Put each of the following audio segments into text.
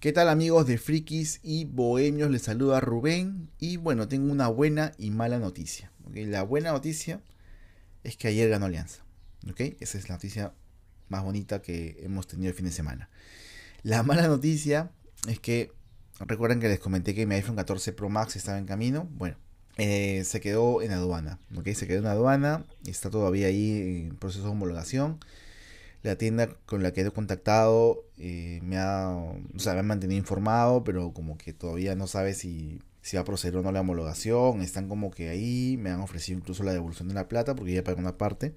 ¿Qué tal amigos de Frikis y Bohemios? Les saluda Rubén y bueno, tengo una buena y mala noticia. La buena noticia es que ayer ganó Alianza. Esa es la noticia más bonita que hemos tenido el fin de semana. La mala noticia es que, recuerden que les comenté que mi iPhone 14 Pro Max estaba en camino. Bueno, eh, se quedó en aduana. Se quedó en aduana está todavía ahí en proceso de homologación la tienda con la que he contactado eh, me ha, o sea, me mantenido informado, pero como que todavía no sabe si, si va a proceder o no la homologación. Están como que ahí, me han ofrecido incluso la devolución de la plata porque ya pagué una parte.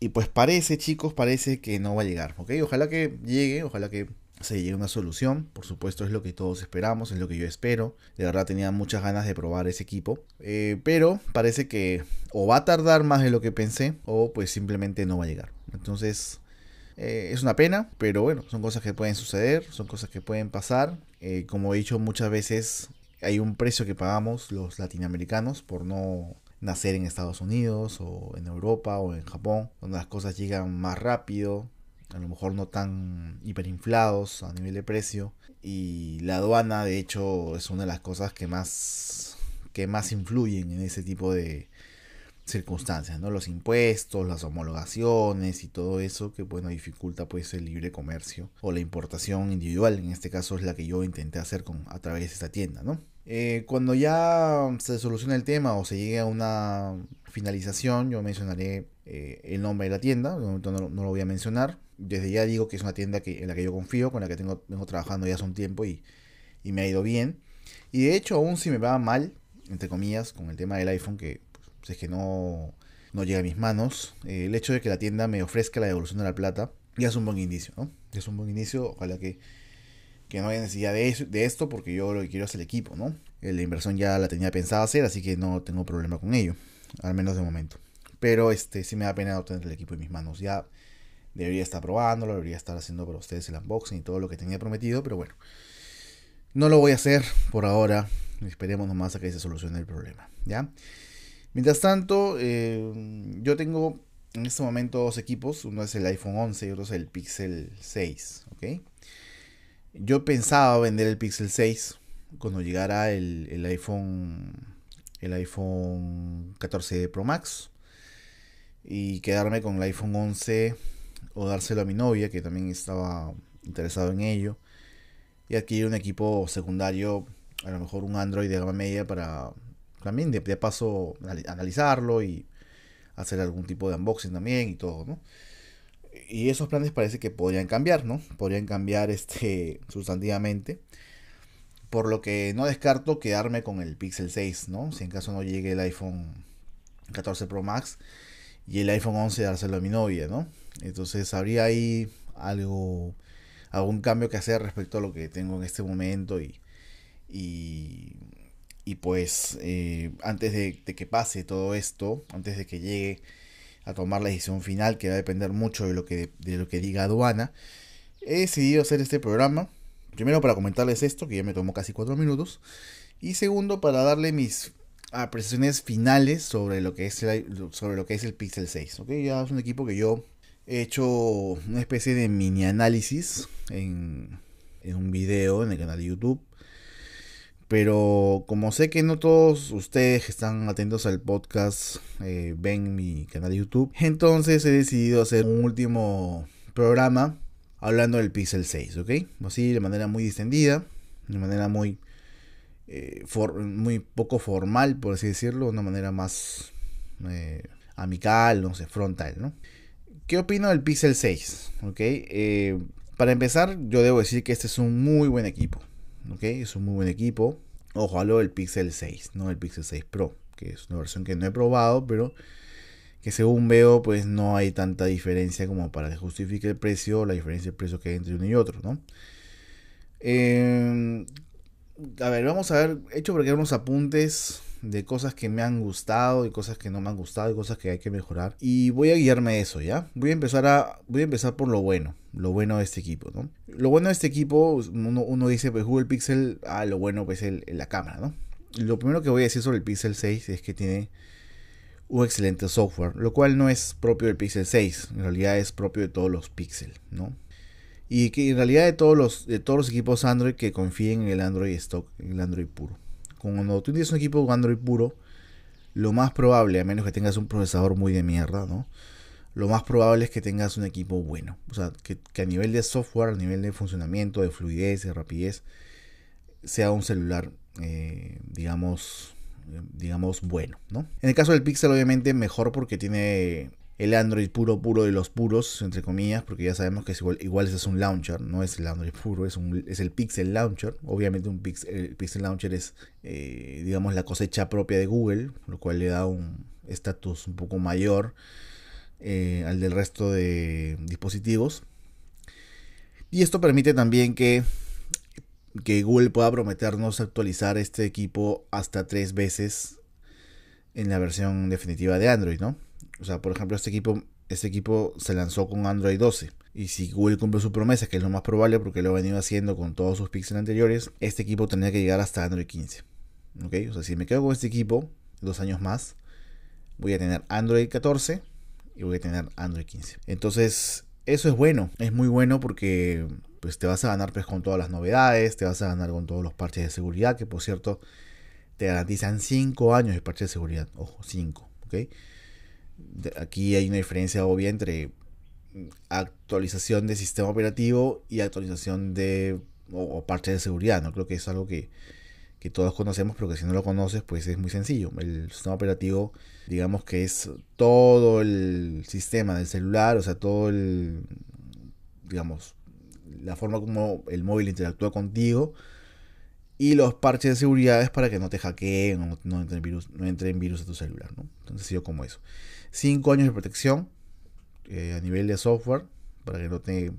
Y pues parece, chicos, parece que no va a llegar, ¿ok? Ojalá que llegue, ojalá que se llegue a una solución. Por supuesto, es lo que todos esperamos, es lo que yo espero. De verdad tenía muchas ganas de probar ese equipo. Eh, pero parece que o va a tardar más de lo que pensé, o pues simplemente no va a llegar. Entonces, eh, es una pena, pero bueno, son cosas que pueden suceder, son cosas que pueden pasar. Eh, como he dicho muchas veces, hay un precio que pagamos los latinoamericanos por no nacer en Estados Unidos o en Europa o en Japón, donde las cosas llegan más rápido, a lo mejor no tan hiperinflados a nivel de precio. Y la aduana, de hecho, es una de las cosas que más, que más influyen en ese tipo de, circunstancias, ¿no? Los impuestos, las homologaciones y todo eso que bueno dificulta pues el libre comercio o la importación individual, en este caso es la que yo intenté hacer con, a través de esta tienda, ¿no? Eh, cuando ya se solucione el tema o se llegue a una finalización, yo mencionaré eh, el nombre de la tienda, de momento no, lo voy a mencionar, desde ya digo que es una tienda que, en la que yo confío, con la que tengo, vengo trabajando ya hace un tiempo y, y me ha ido bien, y de hecho aún si me va mal, entre comillas, con el tema del iPhone que si es que no, no llega a mis manos, eh, el hecho de que la tienda me ofrezca la devolución de la plata ya es un buen inicio, ¿no? Ya es un buen inicio, ojalá que, que no haya necesidad de, de esto porque yo lo que quiero es el equipo, ¿no? Eh, la inversión ya la tenía pensada hacer, así que no tengo problema con ello, al menos de momento. Pero este sí me da pena obtener el equipo en mis manos. Ya debería estar probándolo, debería estar haciendo para ustedes el unboxing y todo lo que tenía prometido, pero bueno. No lo voy a hacer por ahora. Esperemos nomás a que se solucione el problema, ¿ya? Mientras tanto, eh, yo tengo en este momento dos equipos. Uno es el iPhone 11 y otro es el Pixel 6. Yo pensaba vender el Pixel 6 cuando llegara el, iPhone el iPhone 14 Pro Max y quedarme con el iPhone 11 o dárselo a mi novia que también estaba interesado en ello y adquirir un equipo secundario a lo mejor un Android de gama media para también de, paso analizarlo y hacer algún tipo de unboxing también y todo, ¿no? Y esos planes parece que podrían cambiar, ¿no? Podrían cambiar este sustantivamente. Por lo que no descarto quedarme con el Pixel 6, ¿no? Si en caso no llegue el iPhone 14 Pro Max y el iPhone 11 dárselo a mi novia, ¿no? Entonces habría ahí algo, algún cambio que hacer respecto a lo que tengo en este momento y, y y pues eh, antes de, que pase todo esto, antes de que llegue a tomar la decisión final, que va a depender mucho de lo que, de lo que diga aduana, he decidido hacer este programa. Primero para comentarles esto, que ya me tomó casi cuatro minutos. Y segundo para darle mis apreciaciones finales sobre lo que es el, sobre lo que es el Pixel 6. ¿okay? Ya es un equipo que yo he hecho una especie de mini análisis en, en un video en el canal de YouTube pero como sé que no todos ustedes que están atentos al podcast eh, ven mi canal de YouTube, entonces he decidido hacer un último programa hablando del Pixel 6, ¿ok? Así de manera muy distendida, de manera muy, eh, muy poco formal, por así decirlo, de una manera más eh, amical, no sé, frontal, ¿no? ¿Qué opino del Pixel 6? ¿Ok? para empezar, yo debo decir que este es un muy buen equipo. ¿ok? Es un muy buen equipo. Ojo, hablo del Pixel 6, no el Pixel 6 Pro, que es una versión que no he probado, pero que según veo, pues no hay tanta diferencia como para que justifique el precio, la diferencia de precio que hay entre uno y otro, ¿no? Em, a ver, vamos a ver, he hecho por aquí unos apuntes de cosas que me han gustado y cosas que no me han gustado y cosas que hay que mejorar. Y voy a guiarme eso, ¿ya? Voy a empezar a voy a empezar por lo bueno, lo bueno de este equipo, ¿no? Lo bueno de este equipo, uno, dice, pues Google Pixel, ah, lo bueno pues es la cámara, ¿no? Lo primero que voy a decir sobre el Pixel 6 es que tiene un excelente software, lo cual no es propio del Pixel 6, en realidad es propio de todos los Pixel, ¿no? Y que en realidad de todos los, de todos los equipos Android que confíen en el Android stock, en el Android puro. Cuando tú tienes un equipo Android puro, lo más probable, a menos que tengas un procesador muy de mierda, ¿no? Lo más probable es que tengas un equipo bueno. O sea, que, a nivel de software, a nivel de funcionamiento, de fluidez, de rapidez, sea un celular, eh, digamos, digamos, bueno, ¿no? En el caso del Pixel, obviamente, mejor porque tiene el Android puro puro de los puros, entre comillas, porque ya sabemos que igual, igual es un launcher, no es el Android puro, es el Pixel Launcher. Obviamente un Pixel, el Pixel Launcher es, eh, digamos, la cosecha propia de Google, lo cual le da un estatus un poco mayor eh, al del resto de dispositivos. Y esto permite también que, que Google pueda prometernos actualizar este equipo hasta tres veces en la versión definitiva de Android, ¿no? O sea, por ejemplo, este equipo, este equipo se lanzó con Android 12. Y si Google cumple su promesa, que es lo más probable porque lo ha venido haciendo con todos sus píxeles anteriores, este equipo tendría que llegar hasta Android 15. ¿Ok? O sea, si me quedo con este equipo dos años más, voy a tener Android 14 y voy a tener Android 15. Entonces, eso es bueno. Es muy bueno porque pues, te vas a ganar pues, con todas las novedades, te vas a ganar con todos los parches de seguridad, que por cierto, te garantizan 5 años de parches de seguridad. Ojo, 5. ¿Ok? aquí hay una diferencia obvia entre actualización de sistema operativo y actualización de o, parte de seguridad, ¿no? Creo que es algo que, todos conocemos, pero que si no lo conoces, pues es muy sencillo. El sistema operativo, digamos que es todo el sistema del celular, o sea, todo el, digamos, la forma como el móvil interactúa contigo y los parches de seguridad es para que no te hackeen o no, entren virus, no entren virus a tu celular, ¿no? Entonces, yo como eso. 5 años de protección eh, a nivel de software para que no te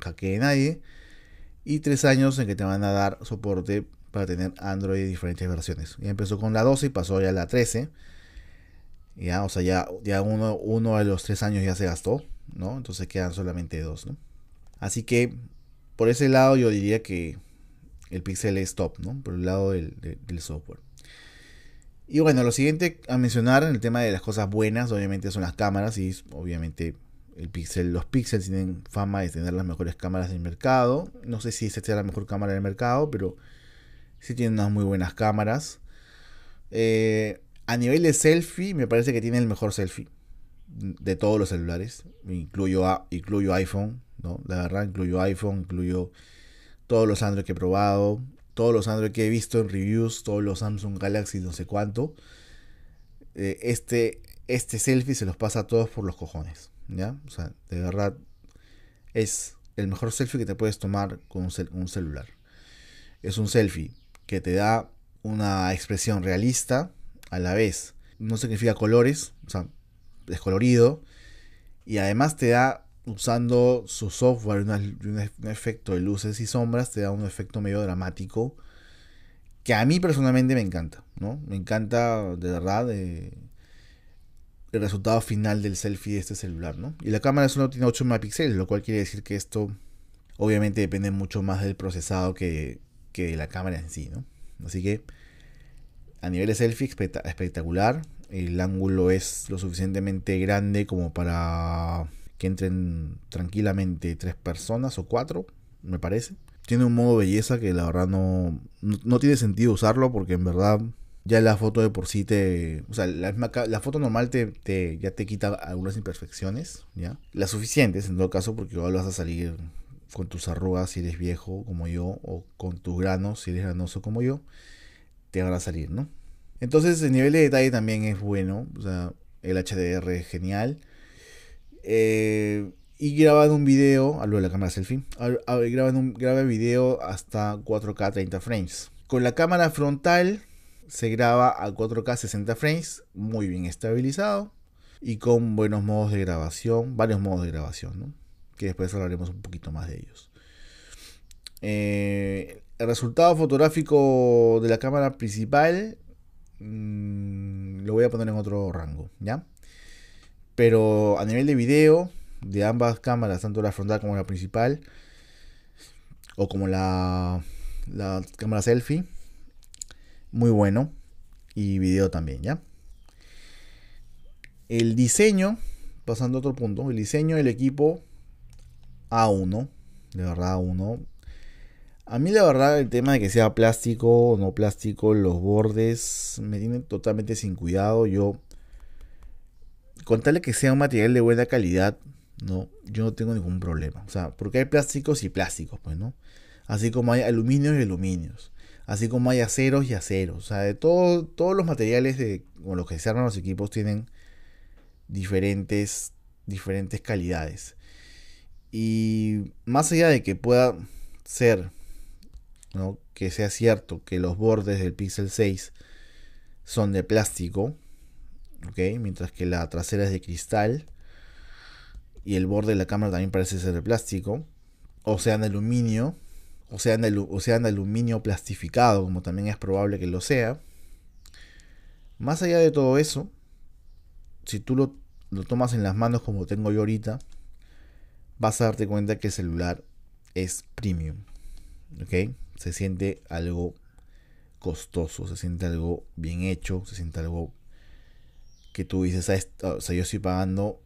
hackee nadie. Y 3 años en que te van a dar soporte para tener Android de diferentes versiones. Ya empezó con la 12 y pasó ya a la 13. Ya, o sea, ya, uno, de los 3 años ya se gastó, ¿no? Entonces quedan solamente 2, ¿no? Así que por ese lado yo diría que el Pixel es top, ¿no? Por el lado del software. Y bueno, lo siguiente a mencionar en el tema de las cosas buenas, obviamente son las cámaras y obviamente el pixel, los pixels tienen fama de tener las mejores cámaras del mercado. No sé si esta sea la mejor cámara del mercado, pero sí tienen unas muy buenas cámaras. Eh, a nivel de selfie, me parece que tiene el mejor selfie de todos los celulares. Incluyo, incluyo iPhone, ¿no? La verdad, incluyo iPhone, incluyo todos los Android que he probado todos los Android que he visto en reviews, todos los Samsung Galaxy, no sé cuánto, eh, este, este selfie se los pasa a todos por los cojones. ¿Ya? De verdad es el mejor selfie que te puedes tomar con un, celular. Es un selfie que te da una expresión realista a la vez. No significa colores, o sea, descolorido. Y además te da usando su software, un efecto de luces y sombras, te da un efecto medio dramático que a mí personalmente me encanta, ¿no? Me encanta de verdad el resultado final del selfie de este celular, ¿no? Y la cámara solo tiene 8 megapíxeles, lo cual quiere decir que esto obviamente depende mucho más del procesado que, que la cámara en sí, ¿no? Así que a nivel de selfie espectacular, el ángulo es lo suficientemente grande como para que entren tranquilamente tres personas o cuatro, me parece. Tiene un modo belleza que la verdad no, no, tiene sentido usarlo porque en verdad ya la foto de por sí te... O sea, la, la foto normal te, te, ya te quita algunas imperfecciones, ¿ya? Las suficientes en todo caso porque igual vas a salir con tus arrugas si eres viejo como yo o con tus granos si eres granoso como yo, te van a salir, ¿no? Entonces el nivel de detalle también es bueno, o sea, el HDR es genial. Eh, y grabando un video, hablo de la cámara selfie, graba un graba video hasta 4K 30 frames. Con la cámara frontal se graba a 4K 60 frames, muy bien estabilizado y con buenos modos de grabación, varios modos de grabación, ¿no? Que después hablaremos un poquito más de ellos. Eh, el resultado fotográfico de la cámara principal mm, lo voy a poner en otro rango, ¿ya? Pero a nivel de video, de ambas cámaras, tanto la frontal como la principal, o como la, la cámara selfie, muy bueno. Y video también, ¿ya? El diseño, pasando a otro punto, el diseño del equipo A1, de verdad uno. A mí la verdad el tema de que sea plástico o no plástico, los bordes me tienen totalmente sin cuidado. Yo, con tal de que sea un material de buena calidad, no, yo no tengo ningún problema. O sea, porque hay plásticos y plásticos, pues, ¿no? Así como hay aluminios y aluminios. Así como hay aceros y aceros. O sea, de todo, todos los materiales con los que se arman los equipos tienen diferentes, diferentes calidades. Y más allá de que pueda ser, ¿no? que sea cierto que los bordes del Pixel 6 son de plástico, ¿ok? mientras que la trasera es de cristal y el borde de la cámara también parece ser de plástico, o sea, de aluminio, o sea, de aluminio plastificado, como también es probable que lo sea. Más allá de todo eso, si tú lo, lo tomas en las manos como tengo yo ahorita, vas a darte cuenta que el celular es premium. ¿Ok? Se siente algo costoso, se siente algo bien hecho, se siente algo que tú dices, ah, o sea, yo estoy pagando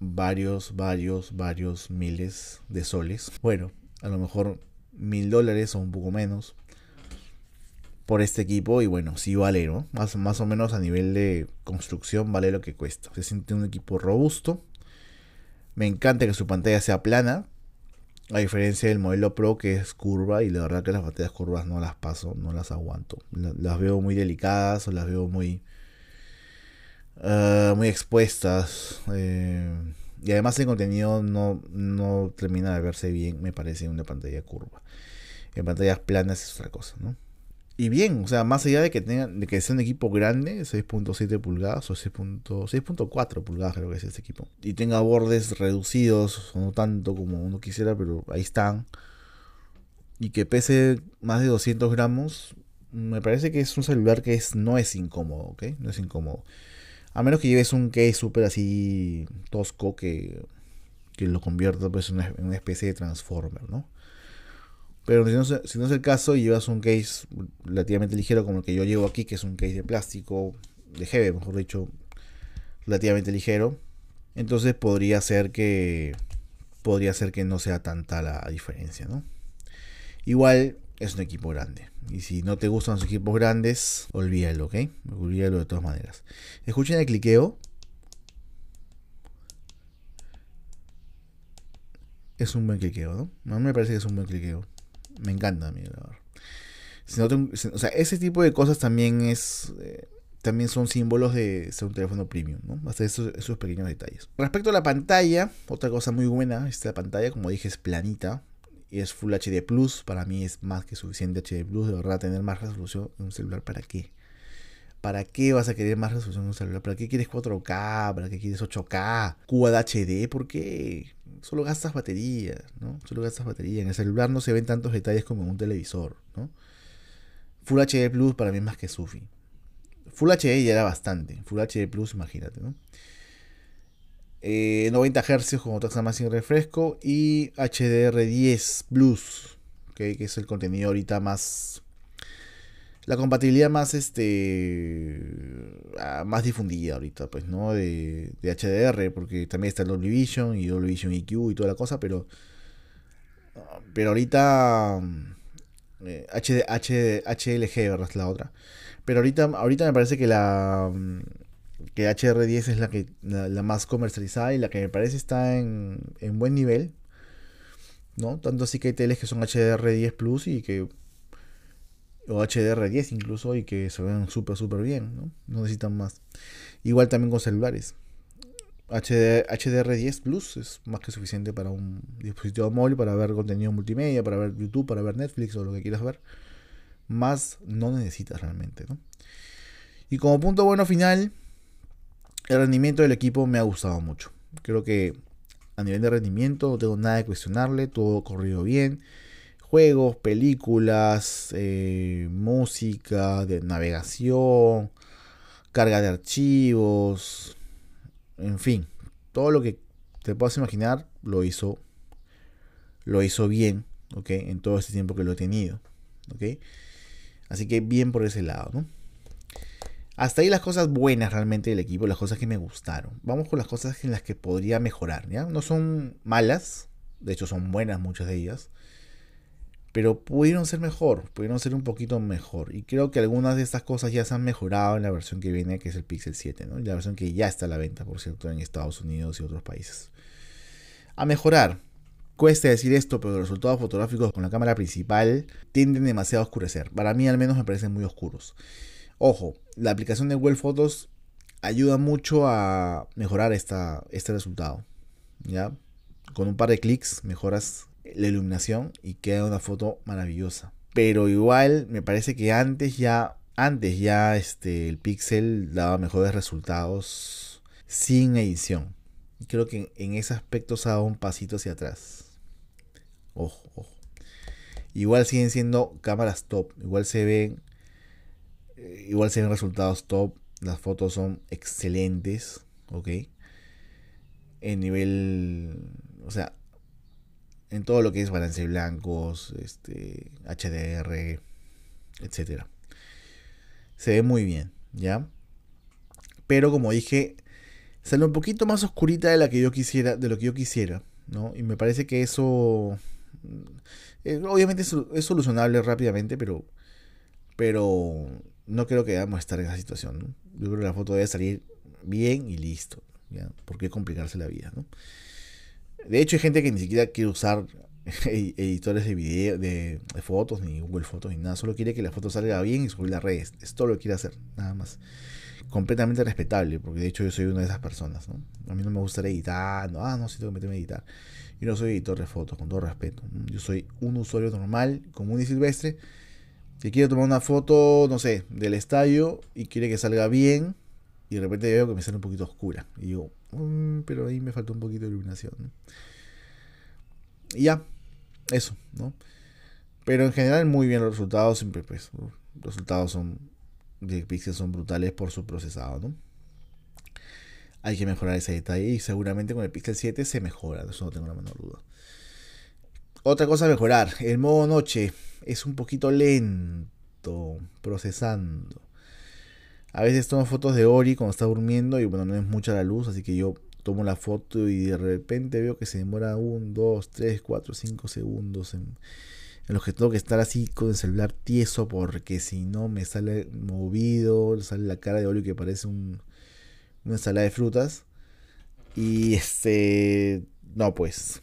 varios, varios, varios miles de soles. Bueno, a lo mejor mil dólares o un poco menos por este equipo y bueno, sí vale, ¿no? Más, más o menos a nivel de construcción vale lo que cuesta. Se siente un equipo robusto, me encanta que su pantalla sea plana. A diferencia del modelo Pro que es curva y la verdad que las pantallas curvas no las paso, no las aguanto. Las veo muy delicadas o las veo muy, uh, muy expuestas. Eh, y además el contenido no, no termina de verse bien, me parece, en una pantalla curva. En pantallas planas es otra cosa, ¿no? Y bien, o sea, más allá de que tengan, de que sea un equipo grande, 6.7 pulgadas o 6.4 pulgadas creo que es este equipo, y tenga bordes reducidos, no tanto como uno quisiera, pero ahí están, y que pese más de 200 gramos, me parece que es un celular que es, no es incómodo, ¿ok? No es incómodo. A menos que lleves un case súper así tosco que, que lo convierta pues, en una especie de transformer, ¿no? Pero si no, es el caso y llevas un case relativamente ligero como el que yo llevo aquí, que es un case de plástico, de heavy, mejor dicho, relativamente ligero, entonces podría ser que podría ser que no sea tanta la diferencia, ¿no? Igual es un equipo grande. Y si no te gustan los equipos grandes, olvídalo, ¿ok? Olvídalo de todas maneras. Escuchen el cliqueo. Es un buen cliqueo, ¿no? A mí me parece que es un buen cliqueo. Me encanta a mí, no o sea, ese tipo de cosas también es. Eh, también son símbolos de ser un teléfono premium, ¿no? Hasta esos, esos pequeños detalles. Respecto a la pantalla, otra cosa muy buena, esta pantalla, como dije, es planita. Y es Full HD Plus. Para mí es más que suficiente HD Plus. De verdad, tener más resolución en un celular, ¿para qué? ¿Para qué vas a querer más resolución en un celular? ¿Para qué quieres 4K? ¿Para qué quieres 8K? QHD, ¿por qué? Solo gastas batería, ¿no? Solo gastas batería. En el celular no se ven tantos detalles como en un televisor, ¿no? Full HD Plus para mí es más que Sufi. Full HD ya era bastante. Full HD Plus, imagínate, ¿no? 90 eh, Hz con taxa más sin refresco y HDR10 Plus, que es el contenido ahorita más la compatibilidad más este ah, más difundida ahorita pues no de, HDR porque también está el Dolby Vision y Dolby Vision EQ y toda la cosa pero pero ahorita HD, HD, HLG ¿verdad? es la otra. Pero ahorita ahorita me parece que la que HDR10 es la que la, más comercializada y la que me parece está en, en buen nivel no tanto así que hay teles que son HDR10 Plus y que o HDR10 incluso y que se ven súper súper bien, ¿no? no necesitan más. Igual también con celulares. HD, HDR10 Plus es más que suficiente para un dispositivo móvil, para ver contenido multimedia, para ver YouTube, para ver Netflix o lo que quieras ver. Más no necesitas realmente, ¿no? Y como punto bueno final, el rendimiento del equipo me ha gustado mucho. Creo que a nivel de rendimiento no tengo nada que cuestionarle, todo corrido bien juegos, películas, eh, música, de navegación, carga de archivos, en fin, todo lo que te puedas imaginar lo hizo, lo hizo bien, ¿ok? En todo este tiempo que lo he tenido, ¿ok? Así que bien por ese lado. Hasta ahí las cosas buenas realmente del equipo, las cosas que me gustaron. Vamos con las cosas en las que podría mejorar. No son malas, De hecho, son buenas muchas de ellas. Pero pudieron ser mejor, pudieron ser un poquito mejor. Y creo que algunas de estas cosas ya se han mejorado en la versión que viene, que es el Pixel 7, ¿no? La versión que ya está a la venta, por cierto, en Estados Unidos y otros países. A mejorar. Cuesta decir esto, pero los resultados fotográficos con la cámara principal tienden demasiado a oscurecer. Para mí al menos me parecen muy oscuros. Ojo, la aplicación de Google Photos ayuda mucho a mejorar esta, este resultado. ¿ya? Con un par de clics mejoras la iluminación y queda una foto maravillosa. Pero igual me parece que antes ya, antes ya este, el Pixel daba mejores resultados sin edición. Creo que en, ese aspecto se ha dado un pasito hacia atrás. Ojo, ojo. Igual siguen siendo cámaras top. Igual se ven. Eh, igual se ven resultados top. Las fotos son excelentes. Ok. En nivel. O sea, en todo lo que es balance blancos, este, HDR, etcétera. Se ve muy bien, ¿ya? Pero como dije, sale un poquito más oscurita de la que yo quisiera, de lo que yo quisiera, ¿no? Y me parece que eso eh, obviamente es, solucionable rápidamente, pero pero no creo que debamos estar en esa situación, Yo creo que la foto debe salir bien y listo, ¿ya? ¿Por complicarse la vida, no? De hecho, hay gente que ni siquiera quiere usar editores de video, de, fotos, ni Google Fotos, ni nada. Solo quiere que la foto salga bien y subir las redes. Es todo lo que quiere hacer, nada más. Completamente respetable, porque de hecho yo soy una de esas personas. ¿no? A mí no me gusta editar. Ah, no, sí tengo que meterme a editar. Yo no soy editor de fotos, con todo respeto. Yo soy un usuario normal, común y silvestre, que quiere tomar una foto, no sé, del estadio y quiere que salga bien. Y de repente veo que me sale un poquito oscura. Y digo, mm, pero ahí me falta un poquito de iluminación. Y ya, eso, ¿no? Pero en general muy bien los resultados, siempre pues, los resultados son de Pixel son brutales por su procesado, ¿no? Hay que mejorar ese detalle y seguramente con el Pixel 7 se mejora, eso no tengo la menor duda. Otra cosa a mejorar, el modo noche es un poquito lento procesando. A veces tomo fotos de Ori cuando está durmiendo y bueno, no es mucha la luz, así que yo tomo la foto y de repente veo que se demora 1, 2, 3, 4, 5 segundos en, los que tengo que estar así con el celular tieso porque si no me sale movido, sale la cara de Ori que parece un, una ensalada de frutas. Y este, no pues,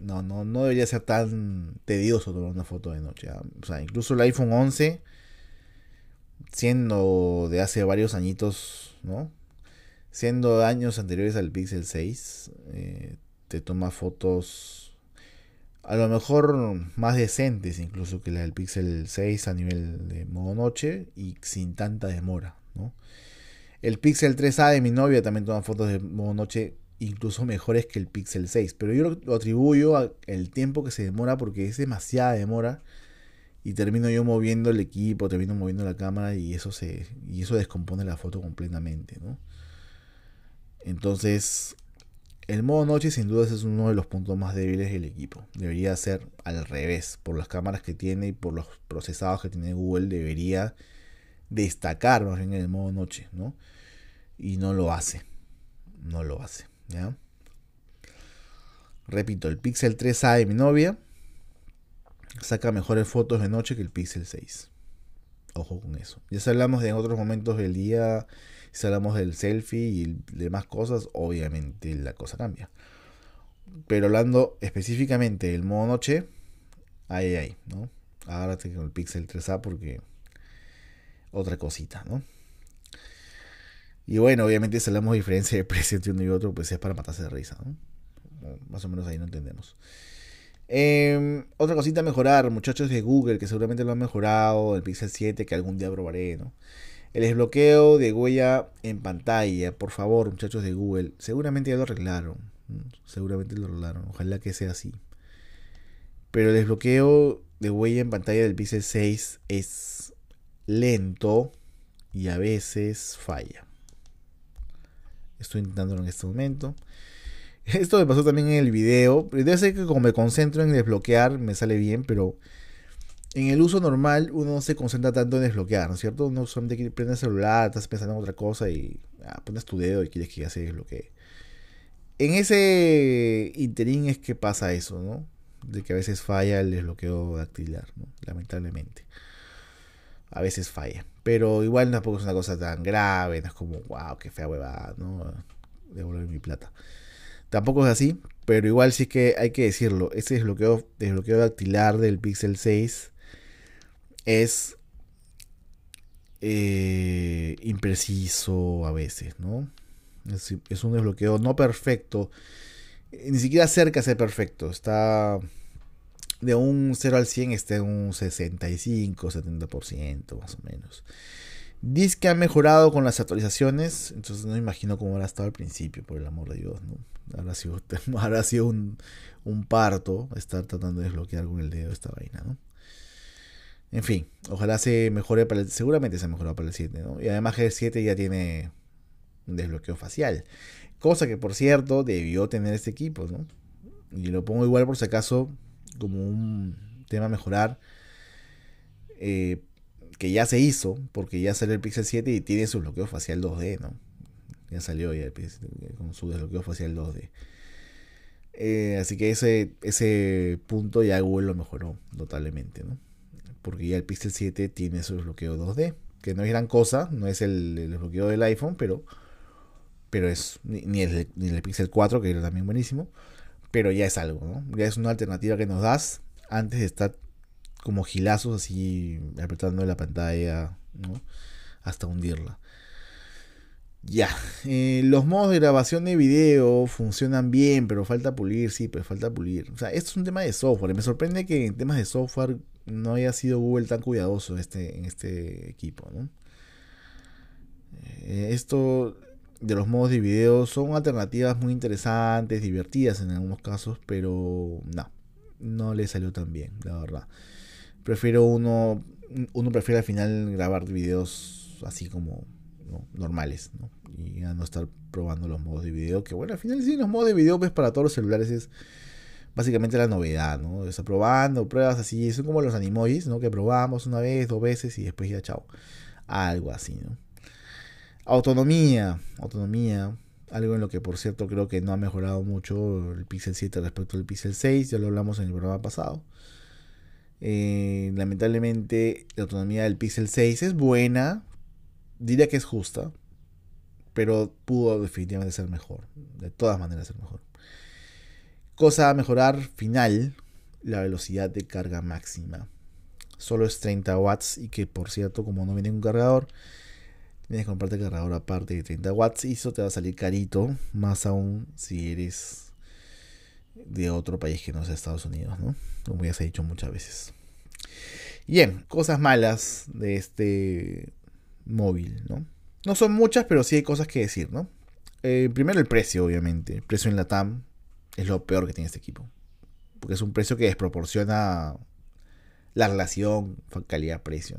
no, no, no debería ser tan tedioso tomar una foto de noche. O sea, incluso el iPhone 11 siendo de hace varios añitos, ¿no? Siendo años anteriores al Pixel 6, eh, te toma fotos a lo mejor más decentes incluso que la del Pixel 6 a nivel de modo noche y sin tanta demora, ¿no? El Pixel 3A de mi novia también toma fotos de modo noche incluso mejores que el Pixel 6, pero yo lo atribuyo al tiempo que se demora porque es demasiada demora y termino yo moviendo el equipo, termino moviendo la cámara y eso se y eso descompone la foto completamente, ¿no? Entonces, el modo noche sin duda es uno de los puntos más débiles del equipo. Debería ser al revés, por las cámaras que tiene y por los procesados que tiene Google debería destacar más bien el modo noche, ¿no? Y no lo hace. No lo hace, ¿ya? Repito, el Pixel 3A de mi novia saca mejores fotos de noche que el Pixel 6. Ojo con eso. Ya hablamos de en otros momentos del día, si hablamos del selfie y demás cosas, obviamente la cosa cambia. Pero hablando específicamente del modo noche, ahí, ahí, ¿no? Agárrate con el Pixel 3A porque otra cosita, ¿no? Y bueno, obviamente si hablamos de diferencia de precio entre uno y otro, pues es para matarse de risa, ¿no? Más o menos ahí no entendemos. Em, otra cosita a mejorar, muchachos de Google, que seguramente lo han mejorado, el Pixel 7 que algún día probaré, ¿no? El desbloqueo de huella en pantalla, por favor, muchachos de Google, seguramente ya lo arreglaron, seguramente lo arreglaron, ojalá que sea así. Pero el desbloqueo de huella en pantalla del Pixel 6 es lento y a veces falla. Estoy intentándolo en este momento. Esto me pasó también en el video. Debe ser que como me concentro en desbloquear me sale bien, pero en el uso normal uno no se concentra tanto en desbloquear, ¿no es cierto? Uno solamente prende el celular, estás pensando en otra cosa y ah, pones tu dedo y quieres que ya se desbloquee. En ese interín es que pasa eso, ¿no? De que a veces falla el desbloqueo dactilar, ¿no? Lamentablemente. A veces falla. Pero igual tampoco es una cosa tan grave, no es como, wow, qué fea huevada, ¿no? Devolver mi plata. Tampoco es así, pero igual sí que hay que decirlo. Ese desbloqueo, desbloqueo dactilar del Pixel 6 es eh, impreciso a veces, ¿no? Es, un desbloqueo no perfecto, ni siquiera cerca de ser perfecto. Está de un 0 al 100, está en un 65, 70% más o menos. Dice que ha mejorado con las actualizaciones, entonces no imagino cómo habrá estado al principio, por el amor de Dios, ¿no? Habrá sido, sido un, un parto estar tratando de desbloquear con el dedo esta vaina, ¿no? En fin, ojalá se mejore para el, seguramente se ha mejorado para el 7, ¿no? Y además que el 7 ya tiene un desbloqueo facial. Cosa que por cierto debió tener este equipo, ¿no? Y lo pongo igual por si acaso como un tema a mejorar. Eh, que ya se hizo, porque ya salió el Pixel 7 y tiene su bloqueo facial 2D, ¿no? Ya salió ya con su desbloqueo facial 2D. Eh, así que ese, ese punto ya Google lo mejoró notablemente, ¿no? porque ya el Pixel 7 tiene su desbloqueo 2D, que no es gran cosa, no es el, desbloqueo del iPhone, pero, pero es ni, el, ni, el, Pixel 4, que era también buenísimo, pero ya es algo, ¿no? Ya es una alternativa que nos das antes de estar como gilazos así apretando la pantalla. Hasta hundirla. Ya, eh, los modos de grabación de video funcionan bien, pero falta pulir, sí, pero falta pulir. O sea, esto es un tema de software. Me sorprende que en temas de software no haya sido Google tan cuidadoso este, en este equipo. Eh, esto de los modos de video son alternativas muy interesantes, divertidas en algunos casos, pero no, no le salió tan bien, la verdad. Prefiero uno, uno prefiere al final grabar videos así como normales, ¿no? Y a no estar probando los modos de video, que bueno, al final sí, los modos de video pues para todos los celulares es básicamente la novedad, ¿no? Está probando, pruebas así, son como los animojis, ¿no? Que probamos una vez, dos veces y después ya chao. Algo así, ¿no? Autonomía, autonomía, algo en lo que por cierto creo que no ha mejorado mucho el Pixel 7 respecto al Pixel 6, ya lo hablamos en el programa pasado. Eh, lamentablemente la autonomía del Pixel 6 es buena, diría que es justa, pero pudo definitivamente ser mejor, de todas maneras ser mejor. Cosa a mejorar final, la velocidad de carga máxima. Solo es 30 watts y que por cierto, como no viene un cargador, tienes que comprarte el cargador aparte de 30 watts y eso te va a salir carito, más aún si eres de otro país que no sea Estados Unidos, ¿no? Como ya se ha dicho muchas veces. Bien, cosas malas de este móvil, ¿no? No son muchas, pero sí hay cosas que decir, ¿no? Eh, primero el precio, obviamente. El precio en la TAM es lo peor que tiene este equipo. Porque es un precio que desproporciona la relación calidad-precio.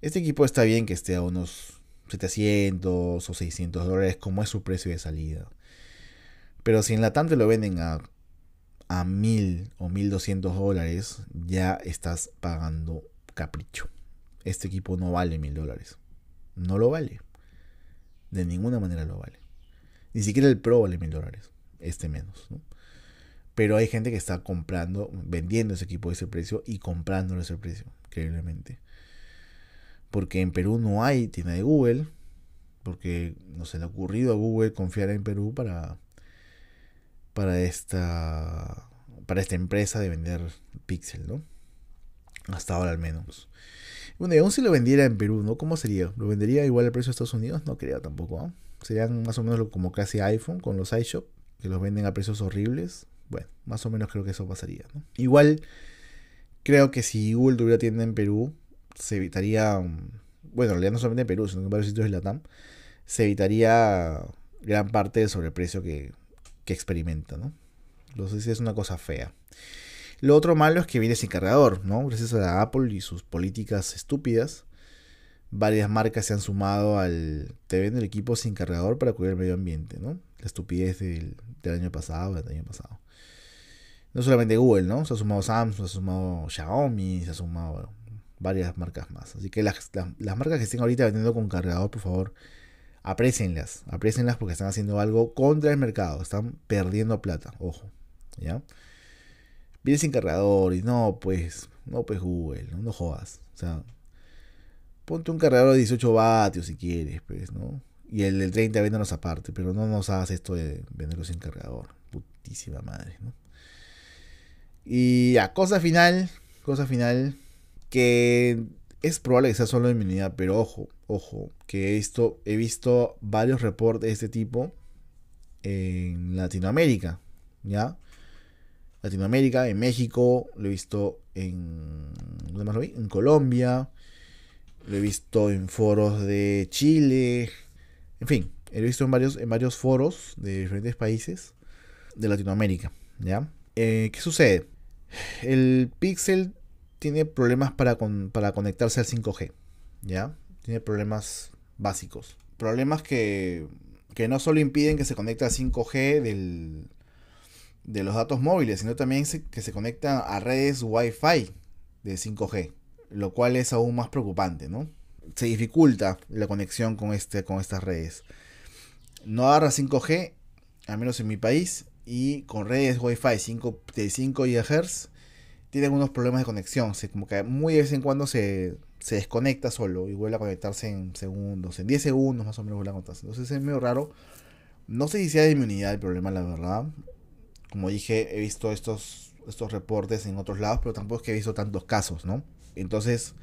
Este equipo está bien que esté a unos 700 o 600 dólares como es su precio de salida. Pero si en la TAM te lo venden a, a 1000 o 1200 dólares, ya estás pagando capricho. Este equipo no vale 1000 dólares. No lo vale. De ninguna manera lo vale. Ni siquiera el Pro vale 1000 dólares este menos. Pero hay gente que está comprando, vendiendo ese equipo a ese precio y comprándolo a ese precio, increíblemente. Porque en Perú no hay tienda de Google, porque no se le ha ocurrido a Google confiar en Perú para, para, esta, para esta empresa de vender Pixel, ¿no? Hasta ahora al menos. Bueno, y aún si lo vendiera en Perú, ¿no? ¿Cómo sería? ¿Lo vendería igual al precio de Estados Unidos? No creo tampoco, Serían más o menos como casi iPhone con los iShop que los venden a precios horribles, bueno, más o menos creo que eso pasaría. Igual, creo que si Google tuviera tienda en Perú, se evitaría, bueno, en realidad no solamente en Perú, sino en varios sitios de Latam, se evitaría gran parte del sobreprecio que, que experimenta, ¿no? Entonces es una cosa fea. Lo otro malo es que viene sin cargador, ¿no? Gracias a Apple y sus políticas estúpidas, varias marcas se han sumado al te venden el equipo sin cargador para cuidar el medio ambiente, ¿no? La estupidez del, año pasado, del año pasado. No solamente Google, ¿no? Se ha sumado Samsung, se ha sumado Xiaomi, se ha sumado varias marcas más. Así que las, marcas que estén ahorita vendiendo con cargador, por favor, Aprecienlas, aprecienlas porque están haciendo algo contra el mercado, están perdiendo plata, ojo, ¿ya? Viene sin cargador y no, pues, no, pues Google, no, no jodas, o sea, ponte un cargador de 18 vatios si quieres, pues, ¿no? Y el del 30 véndanos aparte, pero no nos hagas esto de venderlo sin cargador, putísima madre, ¿no? Y a cosa final, cosa final, que es probable que sea solo inmunidad, pero ojo, ojo, que esto he visto varios reportes de este tipo en Latinoamérica, ¿ya? Latinoamérica, en México, lo he visto en. ¿Dónde más lo vi? En Colombia, lo he visto en foros de Chile, en fin, lo he visto en varios, en varios foros de diferentes países de Latinoamérica, ¿ya? Eh, ¿Qué sucede? El Pixel tiene problemas para, para conectarse al 5G, ¿ya? Tiene problemas básicos. Problemas que, que no solo impiden que se conecte al 5G del, de los datos móviles, sino también que se conecta a redes Wi-Fi de 5G, lo cual es aún más preocupante, ¿no? Se dificulta la conexión con, este, con estas redes. No agarra 5G, al menos en mi país, y con redes Wi-Fi 5, de 5 GHz tienen unos problemas de conexión. Se, como que muy de vez en cuando se, desconecta solo y vuelve a conectarse en segundos, en 10 segundos más o menos vuelve a conectarse. Entonces es medio raro. No sé si sea de inmunidad el problema, la verdad. Como dije, he visto estos, estos reportes en otros lados, pero tampoco es que he visto tantos casos, ¿no? Entonces,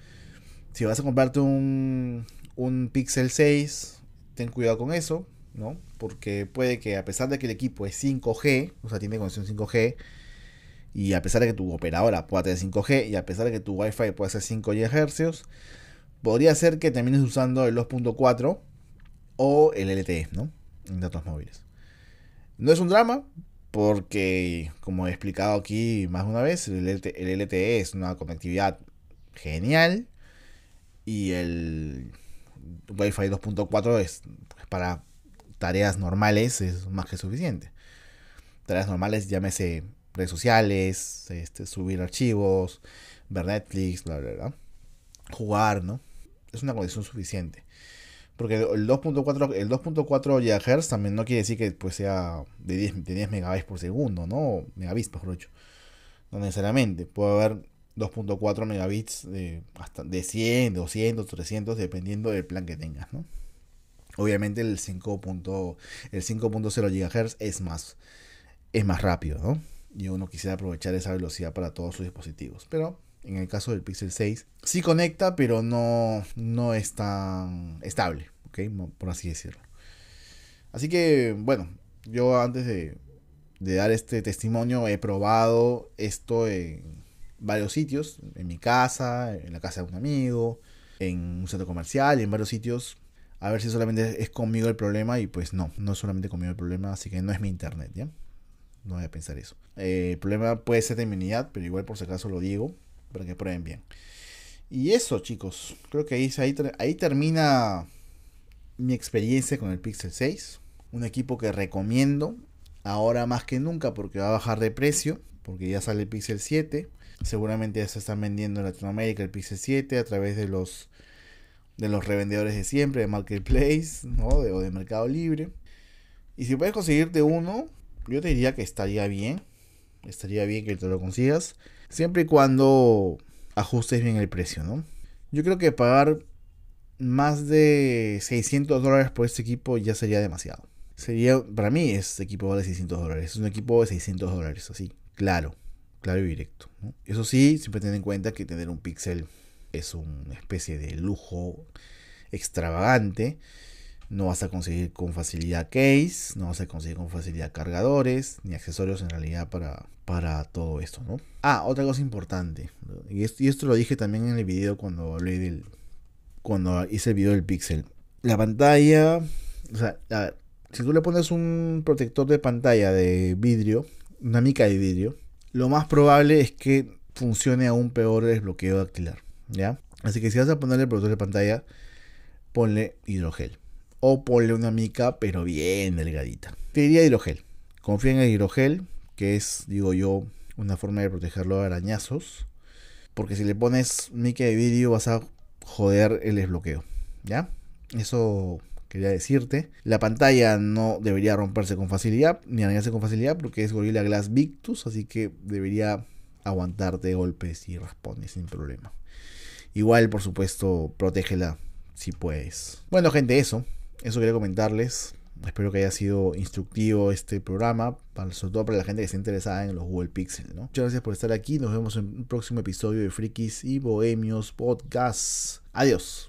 si vas a comprarte un, un Pixel 6, ten cuidado con eso, ¿no? Porque puede que a pesar de que el equipo es 5G, o sea, tiene conexión 5G, y a pesar de que tu operadora pueda tener 5G y a pesar de que tu Wi-Fi pueda ser 5 GHz, podría ser que termines usando el 2.4 o el LTE, ¿no? En datos móviles. No es un drama, porque como he explicado aquí más de una vez, el LTE, es una conectividad genial y el Wi-Fi 2.4 es para tareas normales es más que suficiente. Tareas normales, llámese redes sociales, este, subir archivos, ver Netflix, bla, bla, bla. Jugar, ¿no? Es una condición suficiente. Porque el 2.4 el 2.4 GHz también no quiere decir que pues sea de 10, de 10 megabytes por segundo, ¿no? Megabits, por dicho. No necesariamente. Puede haber 2.4 megabits de, hasta de 100, 200, 300, dependiendo del plan que tengas, ¿no? Obviamente el 5.0 el 5.0 GHz es más, es más rápido, ¿no? Y uno quisiera aprovechar esa velocidad para todos sus dispositivos. Pero en el caso del Pixel 6 sí conecta, pero no, no es tan estable, por así decirlo. Así que, bueno, yo antes de, de dar este testimonio he probado esto en varios sitios, en mi casa, en la casa de un amigo, en un centro comercial en varios sitios. A ver si solamente es conmigo el problema y pues no, no es solamente conmigo el problema, así que no es mi internet, ¿ya? No voy a pensar eso. Eh, el problema puede ser de inmunidad, pero igual por si acaso lo digo, para que prueben bien. Y eso, chicos. Creo que ahí, ahí, ahí termina mi experiencia con el Pixel 6. Un equipo que recomiendo ahora más que nunca porque va a bajar de precio, porque ya sale el Pixel 7. Seguramente ya se están vendiendo en Latinoamérica el Pixel 7 a través de los de los revendedores de siempre, de Marketplace ¿no? o de Mercado Libre. Y si puedes conseguirte uno, yo te diría que estaría bien. Estaría bien que te lo consigas. Siempre y cuando ajustes bien el precio, ¿no? Yo creo que pagar más de 600 dólares por este equipo ya sería demasiado. Sería, para mí, este equipo vale 600 dólares. Es un equipo de 600 dólares, así, claro, claro y directo. Eso sí, siempre ten en cuenta que tener un Pixel es una especie de lujo extravagante no vas a conseguir con facilidad case, no vas a conseguir con facilidad cargadores, ni accesorios en realidad para, para todo esto, ¿no? Ah, otra cosa importante, y esto, lo dije también en el video cuando hablé del. cuando hice el video del Pixel. La pantalla, o sea, si tú le pones un protector de pantalla de vidrio, una mica de vidrio, lo más probable es que funcione aún peor el desbloqueo dactilar, ¿ya? Así que si vas a ponerle protector de pantalla, ponle hidrogel o ponle una mica, pero bien delgadita. Te diría hidrogel. Confía en el hidrogel, que es, digo yo, una forma de protegerlo de arañazos. Porque si le pones mica de vidrio vas a joder el desbloqueo. ¿Ya? Eso quería decirte. La pantalla no debería romperse con facilidad, ni arañarse con facilidad, porque es Gorilla Glass Victus, así que debería aguantarte golpes y raspones sin problema. Igual, por supuesto, protégela si puedes. Bueno, gente, eso. Eso quería comentarles. Espero que haya sido instructivo este programa, sobre todo para la gente que esté interesada en los Google Pixel. Muchas gracias por estar aquí. Nos vemos en un próximo episodio de Frikis y Bohemios Podcast. Adiós.